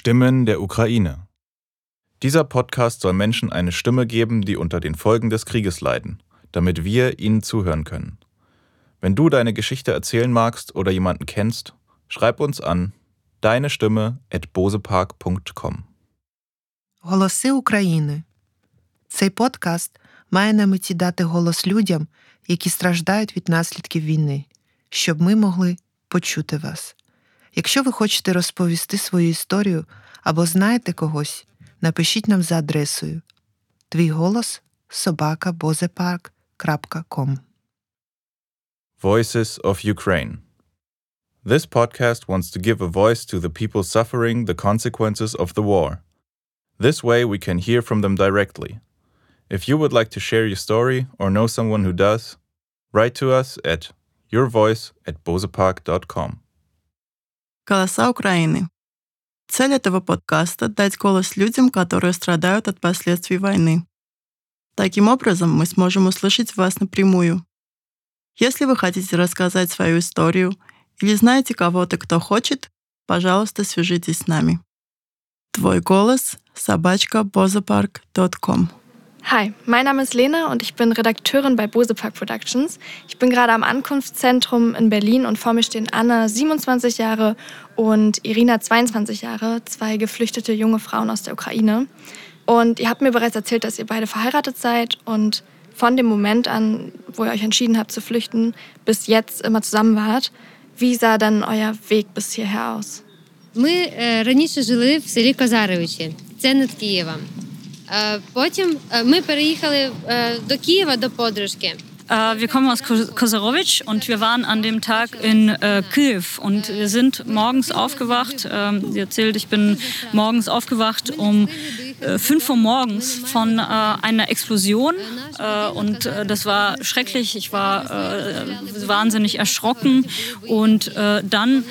Stimmen der Ukraine. Dieser Podcast soll Menschen eine Stimme geben, die unter den Folgen des Krieges leiden, damit wir ihnen zuhören können. Wenn du deine Geschichte erzählen magst oder jemanden kennst, schreib uns an deine Stimme at bosepark.com. Голоси України. Цей подкаст має на меті дати голос людям, які страждають від наслідків війни, щоб ми могли почути вас. Якщо ви хочете розповісти свою історію або знаєте когось, напишіть нам за адресою твій голос собака bozepарк.com. Voices of Ukraine. This podcast wants to give a voice to the people suffering the consequences of the war. This way, we can hear from them directly. If you would like to share your story or know someone who does, write to us at yourvoice at bozepark.com. Голоса Украины. Цель этого подкаста – дать голос людям, которые страдают от последствий войны. Таким образом, мы сможем услышать вас напрямую. Если вы хотите рассказать свою историю или знаете кого-то, кто хочет, пожалуйста, свяжитесь с нами. Твой голос – собачка. Hi, mein Name ist Lena und ich bin Redakteurin bei Bosepark Productions. Ich bin gerade am Ankunftszentrum in Berlin und vor mir stehen Anna, 27 Jahre, und Irina, 22 Jahre, zwei geflüchtete junge Frauen aus der Ukraine. Und ihr habt mir bereits erzählt, dass ihr beide verheiratet seid und von dem Moment an, wo ihr euch entschieden habt zu flüchten, bis jetzt immer zusammen wart. Wie sah dann euer Weg bis hierher aus? Ми е, раніше жили в селі Козаровичі, це над Києвом. Е, Потім е, ми переїхали е, до Києва до подружки. Äh, wir kommen aus Ko- Kosarovic und wir waren an dem Tag in äh, Kiew und wir sind morgens aufgewacht. Ähm, sie erzählt, ich bin morgens aufgewacht um äh, 5 Uhr morgens von äh, einer Explosion äh, und äh, das war schrecklich. Ich war äh, wahnsinnig erschrocken und äh, dann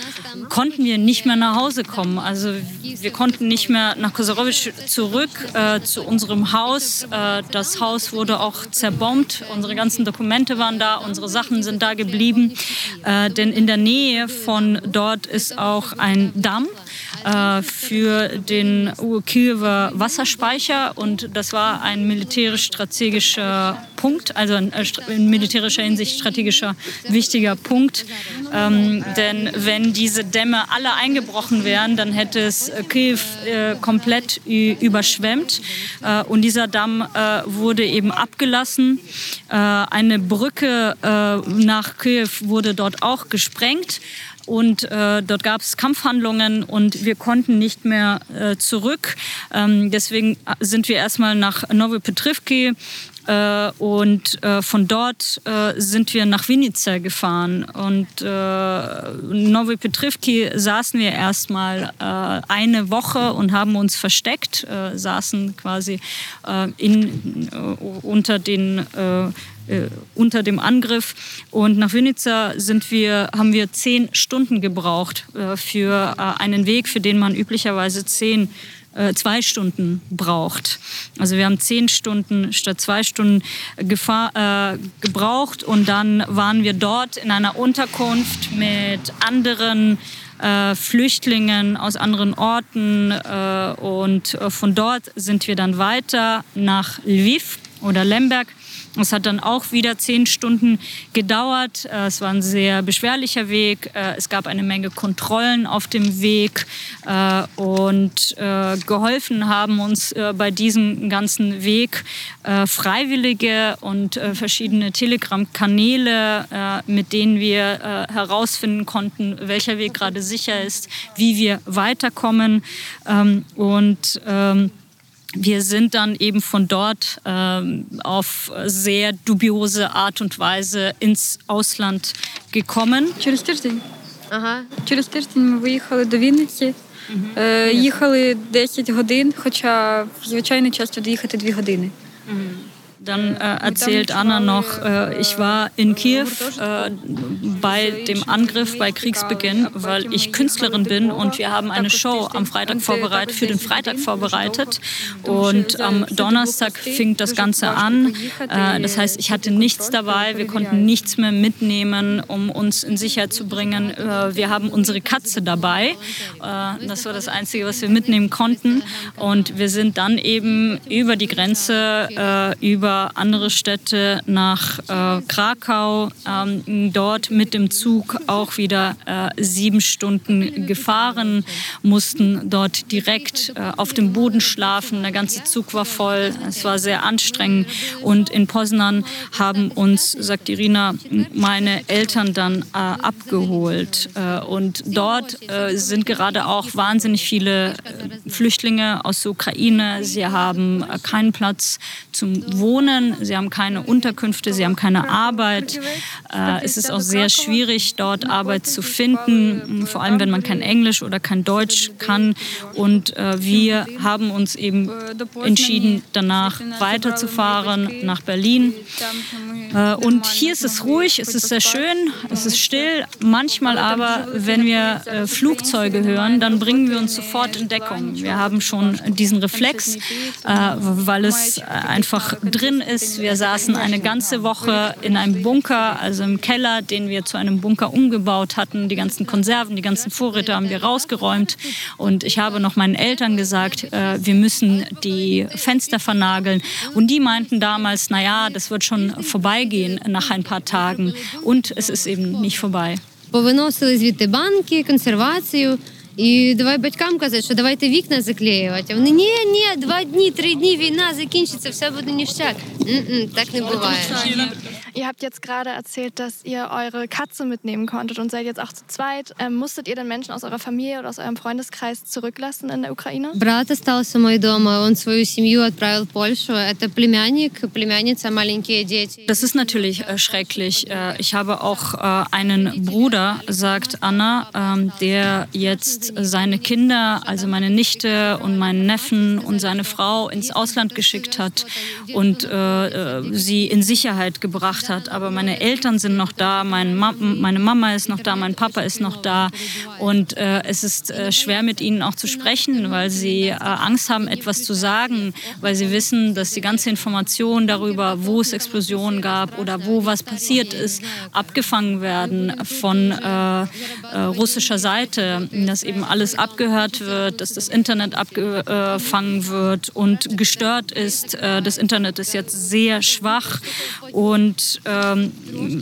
konnten wir nicht mehr nach Hause kommen. Also wir konnten nicht mehr nach Kosarovic zurück äh, zu unserem Haus. Äh, das Haus wurde auch zerbombt. Unsere ganzen Dokumente waren da, unsere Sachen sind da geblieben. Äh, denn in der Nähe von dort ist auch ein Damm äh, für den Kiewer Wasserspeicher und das war ein militärisch-strategischer Punkt, also ein, äh, in militärischer Hinsicht strategischer wichtiger Punkt. Ähm, denn wenn diese Dämme alle eingebrochen wären, dann hätte es äh, Kiew äh, komplett überschwemmt und dieser Damm wurde eben abgelassen. Eine Brücke nach Kiew wurde dort auch gesprengt. Und äh, dort gab es Kampfhandlungen und wir konnten nicht mehr äh, zurück. Ähm, deswegen sind wir erstmal nach Nowy Petrivki äh, und äh, von dort äh, sind wir nach Vinica gefahren. Und äh, Nowy Petrivki saßen wir erstmal äh, eine Woche und haben uns versteckt, äh, saßen quasi äh, in, äh, unter den äh, unter dem Angriff. Und nach Vinica sind wir, haben wir zehn Stunden gebraucht äh, für äh, einen Weg, für den man üblicherweise zehn äh, zwei Stunden braucht. Also wir haben zehn Stunden statt zwei Stunden gefahr, äh, gebraucht und dann waren wir dort in einer Unterkunft mit anderen äh, Flüchtlingen aus anderen Orten äh, und äh, von dort sind wir dann weiter nach Lviv oder Lemberg es hat dann auch wieder zehn Stunden gedauert. Äh, Es war ein sehr beschwerlicher Weg. Äh, Es gab eine Menge Kontrollen auf dem Weg. Äh, Und geholfen haben uns bei diesem ganzen Weg Freiwillige und verschiedene Telegram-Kanäle, mit denen wir herausfinden konnten, welcher Weg gerade sicher ist, wie wir weiterkommen. Ähm, Und ähm, wir sind dann eben von dort ähm, auf sehr dubiose Art und Weise ins Ausland gekommen. Через тиждень. Ага. Через тиждень ми виїхали до Вінниці. Е, їхали 10 годин, хоча в звичайний час туди їхати 2 години. Dann äh, erzählt Anna noch, äh, ich war in Kiew äh, bei dem Angriff, bei Kriegsbeginn, weil ich Künstlerin bin und wir haben eine Show am Freitag vorbereitet, für den Freitag vorbereitet. Und am Donnerstag fing das Ganze an. Äh, das heißt, ich hatte nichts dabei, wir konnten nichts mehr mitnehmen, um uns in Sicherheit zu bringen. Äh, wir haben unsere Katze dabei. Äh, das war das Einzige, was wir mitnehmen konnten. Und wir sind dann eben über die Grenze, über über andere Städte nach äh, Krakau, ähm, dort mit dem Zug auch wieder äh, sieben Stunden gefahren, mussten dort direkt äh, auf dem Boden schlafen. Der ganze Zug war voll, es war sehr anstrengend. Und in Poznan haben uns, sagt Irina, meine Eltern dann äh, abgeholt. Äh, und dort äh, sind gerade auch wahnsinnig viele Flüchtlinge aus der Ukraine. Sie haben keinen Platz zum Wohnen wohnen, sie haben keine Unterkünfte, sie haben keine Arbeit. Äh, es ist auch sehr schwierig, dort Arbeit zu finden, vor allem wenn man kein Englisch oder kein Deutsch kann. Und äh, wir haben uns eben entschieden, danach weiterzufahren nach Berlin. Äh, und hier ist es ruhig, es ist sehr schön, es ist still. Manchmal aber, wenn wir Flugzeuge hören, dann bringen wir uns sofort in Deckung. Wir haben schon diesen Reflex, weil es einfach drin ist. Wir saßen eine ganze Woche in einem Bunker, also im Keller, den wir zu einem Bunker umgebaut hatten. Die ganzen Konserven, die ganzen Vorräte haben wir rausgeräumt. Und ich habe noch meinen Eltern gesagt, wir müssen die Fenster vernageln. Und die meinten damals, naja, das wird schon vorbei vorbeigehen nach ein paar Tagen. Und es ist eben nicht vorbei. Повиносили звідти банки, консервацію. І давай батькам казати, що давайте вікна заклеювати. А вони ні, ні, два дні, три дні війна закінчиться, все буде ніштяк. Так не буває. Ihr habt jetzt gerade erzählt, dass ihr eure Katze mitnehmen konntet und seid jetzt auch zu zweit. Ähm, musstet ihr denn Menschen aus eurer Familie oder aus eurem Freundeskreis zurücklassen in der Ukraine? Брат остался мой дома, он свою семью отправил в Польшу. Это племянник, племянница, маленькие дети. Das ist natürlich äh, schrecklich. Äh, ich habe auch äh, einen Bruder, sagt Anna, ähm, der jetzt seine Kinder, also meine Nichte und meinen Neffen und seine Frau ins Ausland geschickt hat und äh, äh, sie in Sicherheit gebracht gemacht hat. Aber meine Eltern sind noch da, mein Ma meine Mama ist noch da, mein Papa ist noch da. Und äh, es ist äh, schwer mit ihnen auch zu sprechen, weil sie äh, Angst haben, etwas zu sagen, weil sie wissen, dass die ganze Information darüber, wo es Explosionen gab oder wo was passiert ist, abgefangen werden von äh, äh, russischer Seite, dass eben alles abgehört wird, dass das Internet abgefangen wird und gestört ist. Äh, das Internet ist jetzt sehr schwach und ähm,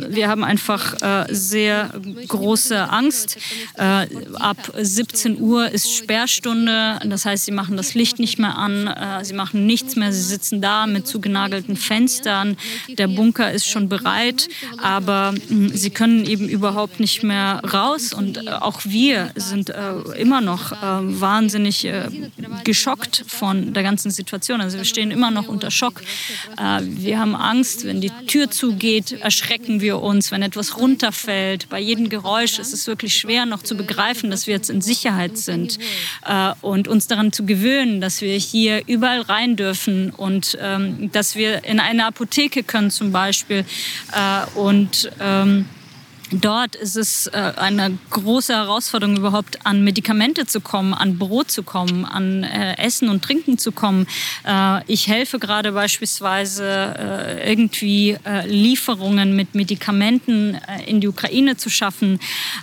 wir haben einfach äh, sehr große Angst. Äh, ab 17 Uhr ist Sperrstunde, das heißt, sie machen das Licht nicht mehr an, äh, sie machen nichts mehr, sie sitzen da mit zugenagelten Fenstern. Der Bunker ist schon bereit, aber hm, sie können eben überhaupt nicht mehr raus und äh, auch wir sind äh, immer noch äh, wahnsinnig geschockt von der ganzen Situation. Also wir stehen immer noch unter Schock. wir haben Angst, wenn die Tür zugeht erschrecken wir uns, wenn etwas runterfällt. Bei jedem Geräusch ist es wirklich schwer noch zu begreifen, dass wir jetzt in Sicherheit sind äh, und uns daran zu gewöhnen, dass wir hier überall rein dürfen und ähm, dass wir in eine Apotheke können zum Beispiel äh, und ähm, Dort ist es äh, eine große Herausforderung, überhaupt an Medikamente zu kommen, an Brot zu kommen, an äh, Essen und Trinken zu kommen. Äh, ich helfe gerade beispielsweise äh, irgendwie äh, Lieferungen mit Medikamenten äh, in die Ukraine zu schaffen,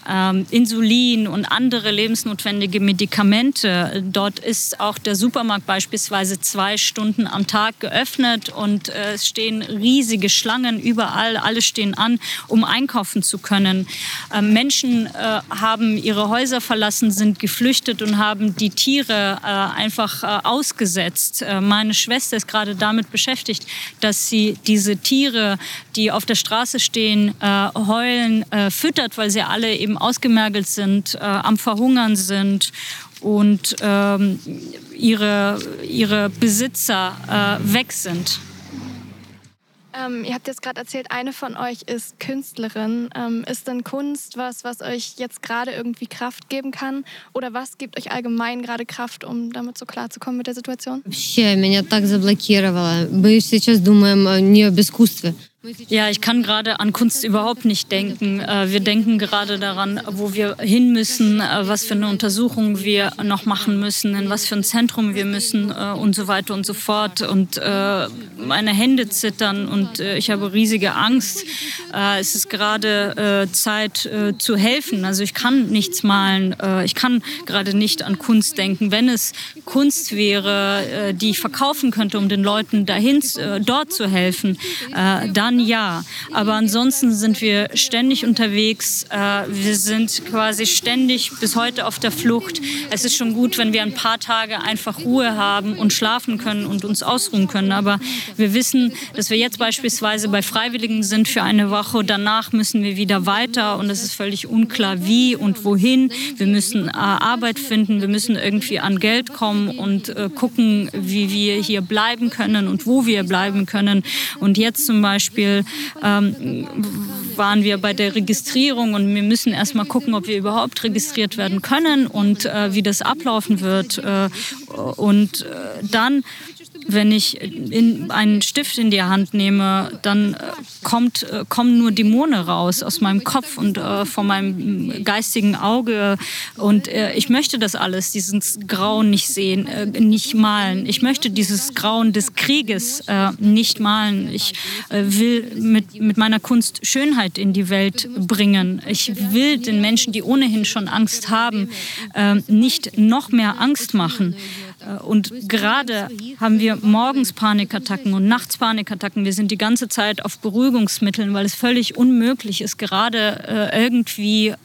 ähm, Insulin und andere lebensnotwendige Medikamente. Dort ist auch der Supermarkt beispielsweise zwei Stunden am Tag geöffnet und es stehen riesige Schlangen überall. Alle stehen an, um einkaufen zu können können. Ähm, Menschen äh, haben ihre Häuser verlassen, sind geflüchtet und haben die Tiere äh, einfach äh, ausgesetzt. meine Schwester ist gerade damit beschäftigt, dass sie diese Tiere, die auf der Straße stehen, heulen, füttert, weil sie alle eben ausgemergelt sind, am Verhungern sind und ähm, ihre, ihre Besitzer weg sind. Ähm, ihr habt jetzt gerade erzählt, eine von euch ist Künstlerin. Ähm, ist denn Kunst was, was euch jetzt gerade irgendwie Kraft geben kann? Oder was gibt euch allgemein gerade Kraft, um damit so klarzukommen mit der Situation? Вообще, меня так заблокировало. Мы сейчас думаем э, не об искусстве. Ja, ich kann gerade an Kunst überhaupt nicht denken. Äh, Wir denken gerade daran, wo wir hin müssen, äh, was für eine Untersuchung wir noch machen müssen, in was für ein Zentrum wir müssen äh, und so weiter und so fort. Und meine Hände zittern und ich habe riesige Angst. Es ist gerade Zeit zu helfen. Also ich kann nichts malen. Ich kann gerade nicht an Kunst denken. Wenn es Kunst wäre, die ich verkaufen könnte, um den Leuten dahin, dort zu helfen, äh, dann ja. Aber ansonsten sind wir ständig unterwegs. Äh, Wir sind quasi ständig bis heute auf der Flucht. Es ist schon gut, wenn wir ein paar Tage einfach Ruhe haben und schlafen können und uns ausruhen können. Aber wir wissen, dass wir jetzt beispielsweise bei Freiwilligen sind für eine Woche. Danach müssen wir wieder weiter und es ist völlig unklar, wie und wohin. Wir müssen äh, Arbeit finden, wir müssen irgendwie an Geld kommen und äh, gucken, wie wir hier bleiben können und wo wir bleiben können. Und jetzt zum Beispiel ähm, waren wir bei der Registrierung und wir müssen erstmal gucken, ob wir überhaupt registriert werden können und äh, wie das ablaufen wird. Äh, und äh, dann wenn ich in, einen Stift in die Hand nehme, dann äh, kommt, äh, kommen nur Dämonen raus aus meinem Kopf und äh, von meinem geistigen Auge. Und äh, ich möchte das alles, dieses Grauen nicht sehen, äh, nicht malen. Ich möchte dieses Grauen des Krieges äh, nicht malen. Ich will mit, mit meiner Kunst Schönheit in die Welt bringen. Ich will den Menschen, die ohnehin schon Angst haben, nicht noch mehr Angst machen. Äh, Und gerade haben wir morgens Panikattacken und nachts Panikattacken. Wir sind die ganze Zeit auf Beruhigungsmitteln, weil es völlig unmöglich ist, gerade äh, irgendwie äh,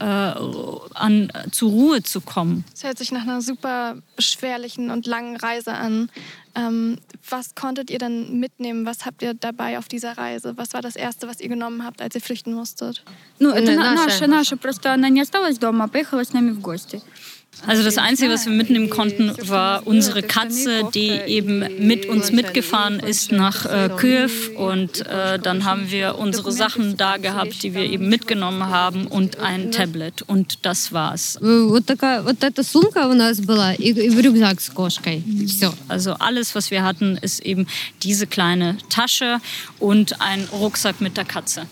an, zur Ruhe zu kommen. Es hört sich nach einer super beschwerlichen und langen Reise an. Ähm, was konntet ihr denn mitnehmen? Was habt ihr dabei auf dieser Reise? Was war das Erste, was ihr genommen habt, als ihr flüchten musstet? Ну, это Не, на- наша. наша, наша. Просто она не осталась дома, а поехала с нами в гости. Also das Einzige, was wir mitnehmen konnten, war unsere Katze, die eben mit uns mitgefahren ist nach äh, Kiew. Und äh, dann haben wir unsere Sachen da gehabt, die wir eben mitgenommen haben und ein Tablet. Und das war's. Also alles, was wir hatten, ist eben diese kleine Tasche und ein Rucksack mit der Katze.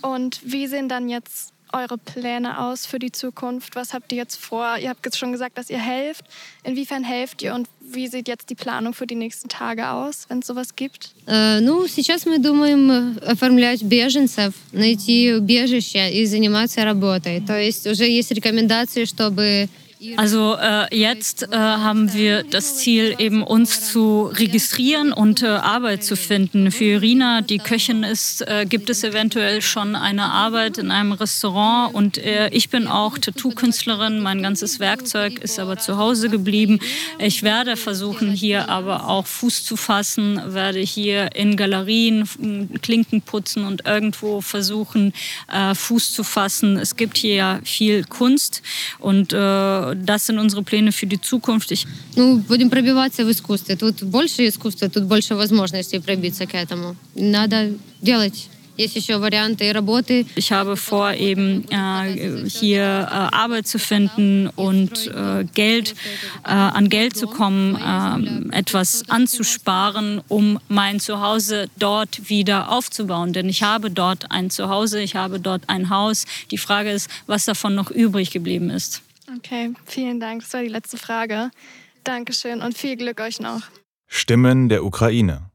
Und wie sehen dann jetzt eure Pläne aus für die Zukunft? Was habt ihr jetzt vor? Ihr habt jetzt schon gesagt, dass ihr helft. Inwiefern helft ihr und wie sieht jetzt die Planung für die nächsten Tage aus, wenn es sowas gibt? Э, Ну, сейчас мы думаем э, оформлять беженцев, найти убежище и заниматься работой. То есть уже есть рекомендации, чтобы also äh, jetzt äh, haben wir das Ziel, eben uns zu registrieren und äh, Arbeit zu finden. Für Irina, die Köchin ist, äh, gibt es eventuell schon eine Arbeit in einem Restaurant und äh, ich bin auch Tattoo-Künstlerin. Mein ganzes Werkzeug ist aber zu Hause geblieben. Ich werde versuchen, hier aber auch Fuß zu fassen, werde hier in Galerien f- Klinken putzen und irgendwo versuchen, äh, Fuß zu fassen. Es gibt hier ja viel Kunst und äh, das sind unsere Pläne für die Zukunft. Ich, ну, будем пробиваться в искусстве. Тут больше искусства, тут больше возможностей пробиться к этому. Надо делать. Есть еще варианты работы. ich habe vor, eben äh, hier äh, Arbeit zu finden und äh, Geld, äh, an Geld zu kommen, ähm, etwas anzusparen, um mein Zuhause dort wieder aufzubauen. Denn ich habe dort ein Zuhause, ich habe dort ein Haus. Die Frage ist, was davon noch übrig geblieben ist. Okay, vielen Dank. Das war die letzte Frage. Dankeschön und viel Glück euch noch. Stimmen der Ukraine.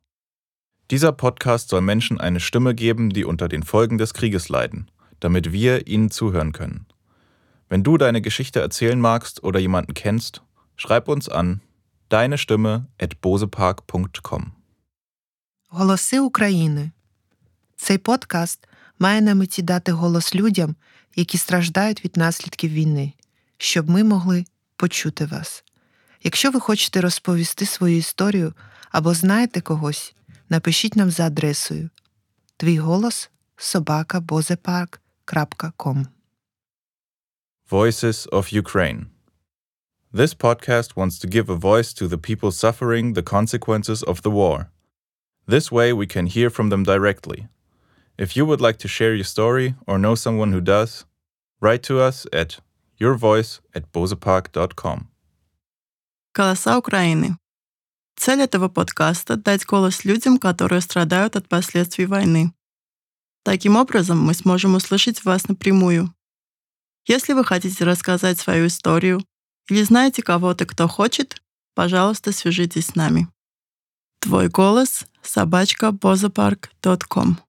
Dieser Podcast soll Menschen eine Stimme geben, die unter den Folgen des Krieges leiden, damit wir ihnen zuhören können. Wenn du deine Geschichte erzählen magst oder jemanden kennst, schreib uns an deine Stimme at bosepark.com. Голоси України. Цей подкаст має на меті дати голос людям, які страждають від наслідків війни, щоб ми могли почути вас. Якщо ви хочете розповісти свою історію або знаєте когось, напишіть нам за адресою твій голос собакабозепарк.com. Voices of Ukraine. This podcast wants to give a voice to the people suffering the consequences of the war. This way, we can hear from them directly. If you would like to share your story or know someone who does, write to us at yourvoice. «Голоса Украины». Цель этого подкаста — дать голос людям, которые страдают от последствий войны. Таким образом, мы сможем услышать вас напрямую. Если вы хотите рассказать свою историю или знаете кого-то, кто хочет, пожалуйста, свяжитесь с нами. Твой голос — собачка